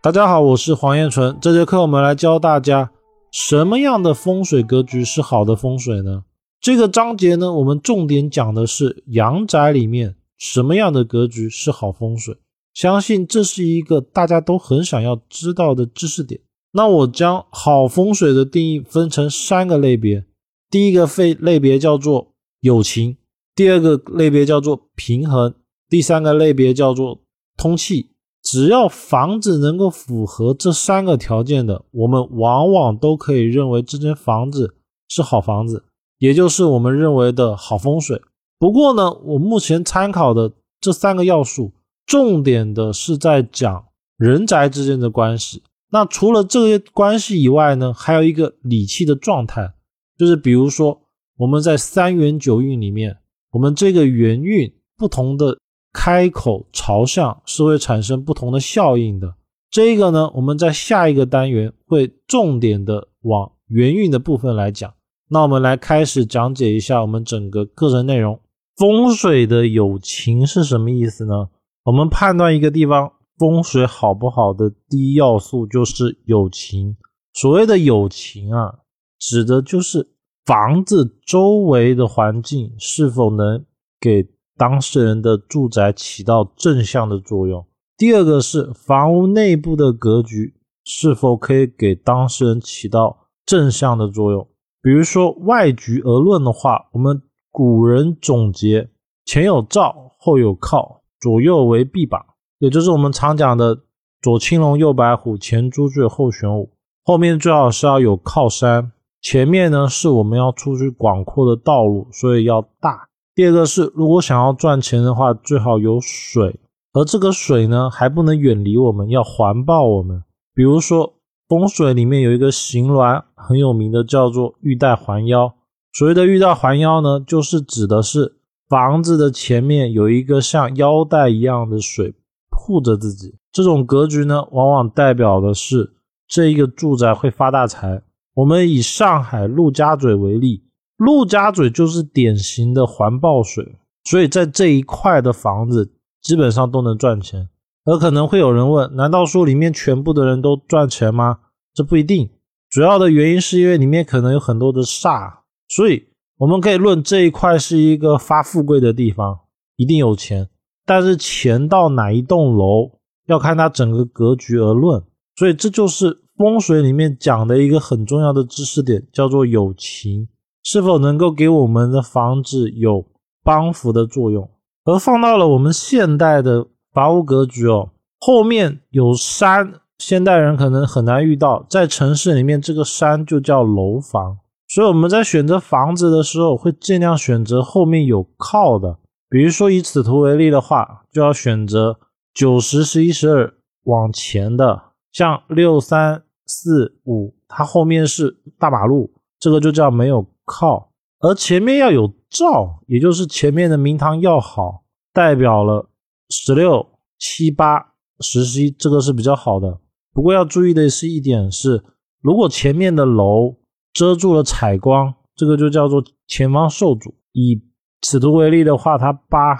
大家好，我是黄彦纯。这节课我们来教大家什么样的风水格局是好的风水呢？这个章节呢，我们重点讲的是阳宅里面什么样的格局是好风水。相信这是一个大家都很想要知道的知识点。那我将好风水的定义分成三个类别，第一个类类别叫做友情，第二个类别叫做平衡，第三个类别叫做通气。只要房子能够符合这三个条件的，我们往往都可以认为这间房子是好房子，也就是我们认为的好风水。不过呢，我目前参考的这三个要素，重点的是在讲人宅之间的关系。那除了这些关系以外呢，还有一个理气的状态，就是比如说我们在三元九运里面，我们这个元运不同的。开口朝向是会产生不同的效应的。这个呢，我们在下一个单元会重点的往元运的部分来讲。那我们来开始讲解一下我们整个课程内容。风水的有情是什么意思呢？我们判断一个地方风水好不好的第一要素就是有情。所谓的有情啊，指的就是房子周围的环境是否能给。当事人的住宅起到正向的作用。第二个是房屋内部的格局是否可以给当事人起到正向的作用。比如说外局而论的话，我们古人总结前有照，后有靠，左右为臂膀，也就是我们常讲的左青龙，右白虎，前朱雀，后玄武。后面最好是要有靠山，前面呢是我们要出去广阔的道路，所以要大。第二个是，如果想要赚钱的话，最好有水，而这个水呢，还不能远离我们，要环抱我们。比如说，风水里面有一个形峦很有名的，叫做玉带环腰。所谓的玉带环腰呢，就是指的是房子的前面有一个像腰带一样的水护着自己。这种格局呢，往往代表的是这一个住宅会发大财。我们以上海陆家嘴为例。陆家嘴就是典型的环抱水，所以在这一块的房子基本上都能赚钱。而可能会有人问：难道说里面全部的人都赚钱吗？这不一定，主要的原因是因为里面可能有很多的煞，所以我们可以论这一块是一个发富贵的地方，一定有钱。但是钱到哪一栋楼要看它整个格局而论，所以这就是风水里面讲的一个很重要的知识点，叫做有情。是否能够给我们的房子有帮扶的作用？而放到了我们现代的房屋格局哦，后面有山，现代人可能很难遇到。在城市里面，这个山就叫楼房。所以我们在选择房子的时候，会尽量选择后面有靠的。比如说以此图为例的话，就要选择九十、十一、十二往前的，像六三四五，它后面是大马路，这个就叫没有。靠，而前面要有照，也就是前面的明堂要好，代表了十六七八十一，这个是比较好的。不过要注意的是一点是，如果前面的楼遮住了采光，这个就叫做前方受阻。以此图为例的话，它八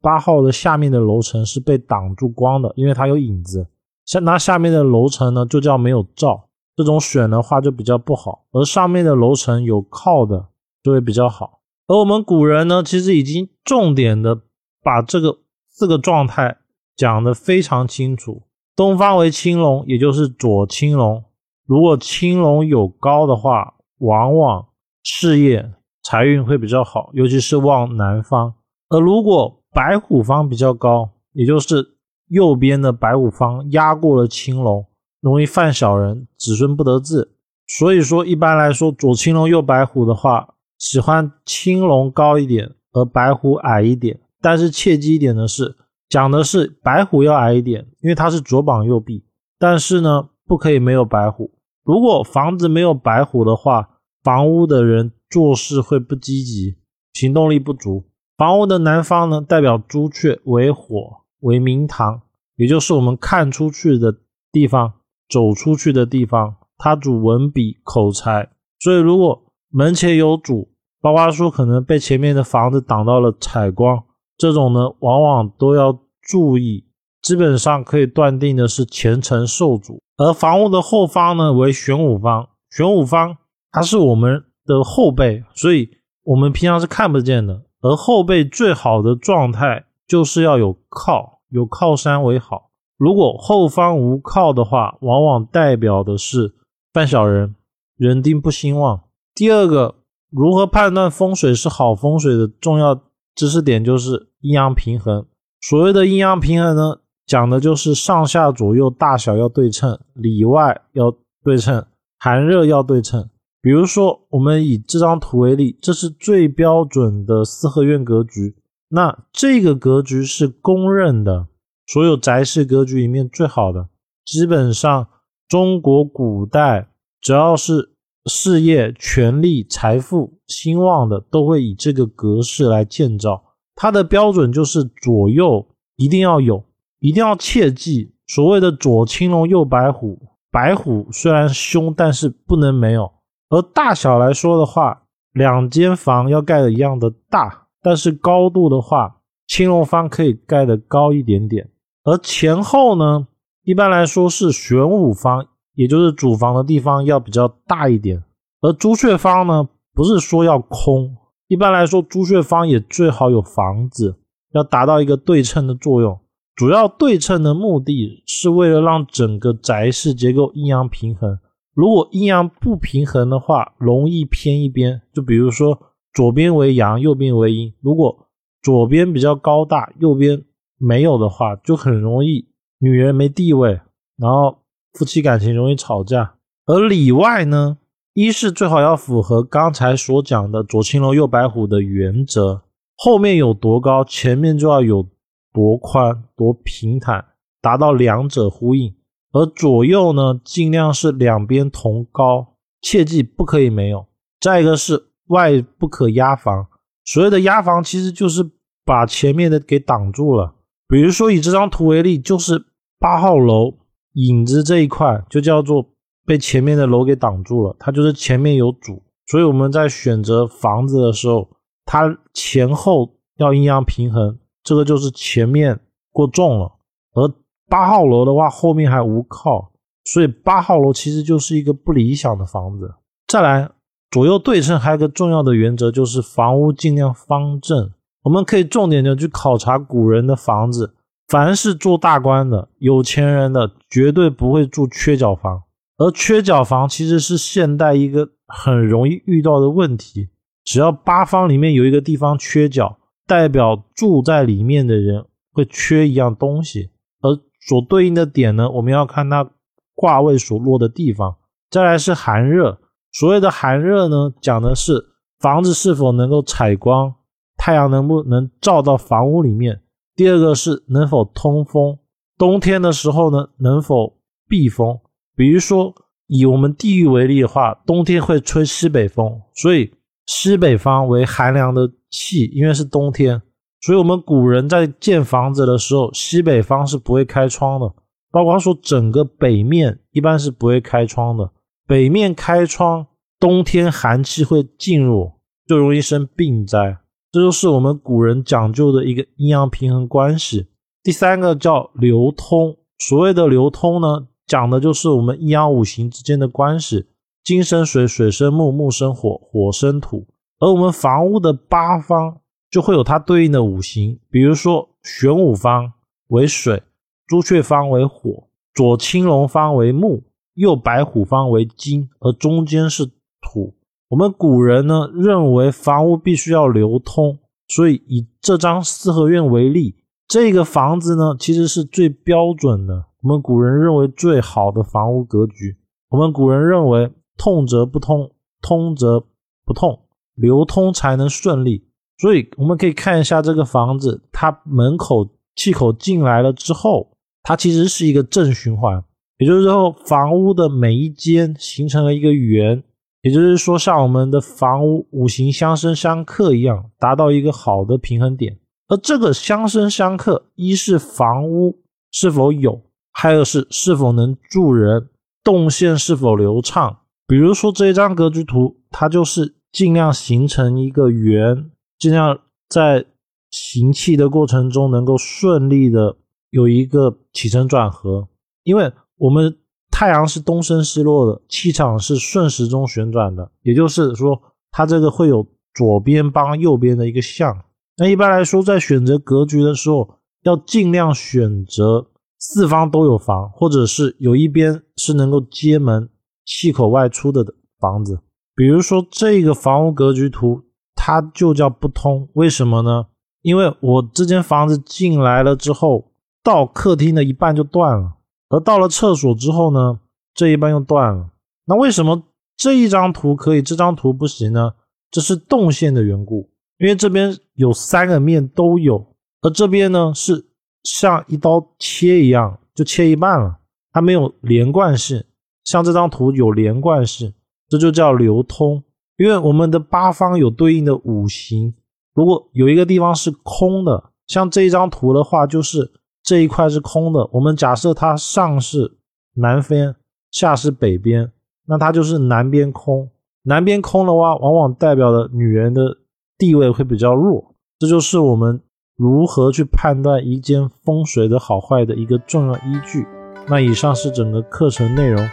八号的下面的楼层是被挡住光的，因为它有影子。像它下面的楼层呢，就叫没有照。这种选的话就比较不好，而上面的楼层有靠的就会比较好。而我们古人呢，其实已经重点的把这个四个状态讲得非常清楚。东方为青龙，也就是左青龙。如果青龙有高的话，往往事业财运会比较好，尤其是往南方。而如果白虎方比较高，也就是右边的白虎方压过了青龙。容易犯小人，子孙不得志。所以说，一般来说，左青龙右白虎的话，喜欢青龙高一点，而白虎矮一点。但是切记一点的是，讲的是白虎要矮一点，因为它是左膀右臂。但是呢，不可以没有白虎。如果房子没有白虎的话，房屋的人做事会不积极，行动力不足。房屋的南方呢，代表朱雀为火，为明堂，也就是我们看出去的地方。走出去的地方，它主文笔口才，所以如果门前有主，包括说可能被前面的房子挡到了采光，这种呢，往往都要注意基本上可以断定的是前程受阻。而房屋的后方呢为玄武方，玄武方它是我们的后背，所以我们平常是看不见的。而后背最好的状态就是要有靠，有靠山为好。如果后方无靠的话，往往代表的是犯小人，人丁不兴旺。第二个，如何判断风水是好风水的重要知识点就是阴阳平衡。所谓的阴阳平衡呢，讲的就是上下左右大小要对称，里外要对称，寒热要对称。比如说，我们以这张图为例，这是最标准的四合院格局。那这个格局是公认的。所有宅式格局里面最好的，基本上中国古代只要是事业、权力、财富兴旺的，都会以这个格式来建造。它的标准就是左右一定要有，一定要切记所谓的左青龙右白虎。白虎虽然凶，但是不能没有。而大小来说的话，两间房要盖的一样的大，但是高度的话，青龙方可以盖的高一点点。而前后呢，一般来说是玄武方，也就是主房的地方要比较大一点。而朱雀方呢，不是说要空，一般来说朱雀方也最好有房子，要达到一个对称的作用。主要对称的目的是为了让整个宅室结构阴阳平衡。如果阴阳不平衡的话，容易偏一边。就比如说左边为阳，右边为阴。如果左边比较高大，右边。没有的话，就很容易女人没地位，然后夫妻感情容易吵架。而里外呢，一是最好要符合刚才所讲的左青龙右白虎的原则，后面有多高，前面就要有多宽多平坦，达到两者呼应。而左右呢，尽量是两边同高，切记不可以没有。再一个是外不可压房，所谓的压房其实就是把前面的给挡住了。比如说以这张图为例，就是八号楼影子这一块就叫做被前面的楼给挡住了，它就是前面有主，所以我们在选择房子的时候，它前后要阴阳平衡，这个就是前面过重了。而八号楼的话，后面还无靠，所以八号楼其实就是一个不理想的房子。再来，左右对称还有个重要的原则就是房屋尽量方正。我们可以重点的去考察古人的房子，凡是做大官的、有钱人的，绝对不会住缺角房。而缺角房其实是现代一个很容易遇到的问题。只要八方里面有一个地方缺角，代表住在里面的人会缺一样东西。而所对应的点呢，我们要看它卦位所落的地方。再来是寒热，所谓的寒热呢，讲的是房子是否能够采光。太阳能不能照到房屋里面？第二个是能否通风，冬天的时候呢，能否避风？比如说以我们地域为例的话，冬天会吹西北风，所以西北方为寒凉的气，因为是冬天，所以我们古人在建房子的时候，西北方是不会开窗的，包括说整个北面一般是不会开窗的，北面开窗，冬天寒气会进入，就容易生病灾。这就是我们古人讲究的一个阴阳平衡关系。第三个叫流通，所谓的流通呢，讲的就是我们阴阳五行之间的关系：金生水，水生木，木生火，火生土。而我们房屋的八方就会有它对应的五行，比如说玄武方为水，朱雀方为火，左青龙方为木，右白虎方为金，而中间是土。我们古人呢认为房屋必须要流通，所以以这张四合院为例，这个房子呢其实是最标准的。我们古人认为最好的房屋格局。我们古人认为通则不通，通则不通，流通才能顺利。所以我们可以看一下这个房子，它门口气口进来了之后，它其实是一个正循环，也就是说房屋的每一间形成了一个圆。也就是说，像我们的房屋五行相生相克一样，达到一个好的平衡点。而这个相生相克，一是房屋是否有，还有是是否能住人，动线是否流畅。比如说这一张格局图，它就是尽量形成一个圆，尽量在行气的过程中能够顺利的有一个起承转合，因为我们太阳是东升西落的，气场是顺时钟旋转的，也就是说，它这个会有左边帮右边的一个相。那一般来说，在选择格局的时候，要尽量选择四方都有房，或者是有一边是能够接门、气口外出的房子。比如说这个房屋格局图，它就叫不通。为什么呢？因为我这间房子进来了之后，到客厅的一半就断了，而到了厕所之后呢，这一半又断了。那为什么这一张图可以，这张图不行呢？这是动线的缘故。因为这边有三个面都有，而这边呢是像一刀切一样，就切一半了，它没有连贯性。像这张图有连贯性，这就叫流通。因为我们的八方有对应的五行，如果有一个地方是空的，像这一张图的话，就是这一块是空的。我们假设它上是南边，下是北边，那它就是南边空。南边空的话，往往代表了女人的。地位会比较弱，这就是我们如何去判断一间风水的好坏的一个重要依据。那以上是整个课程内容。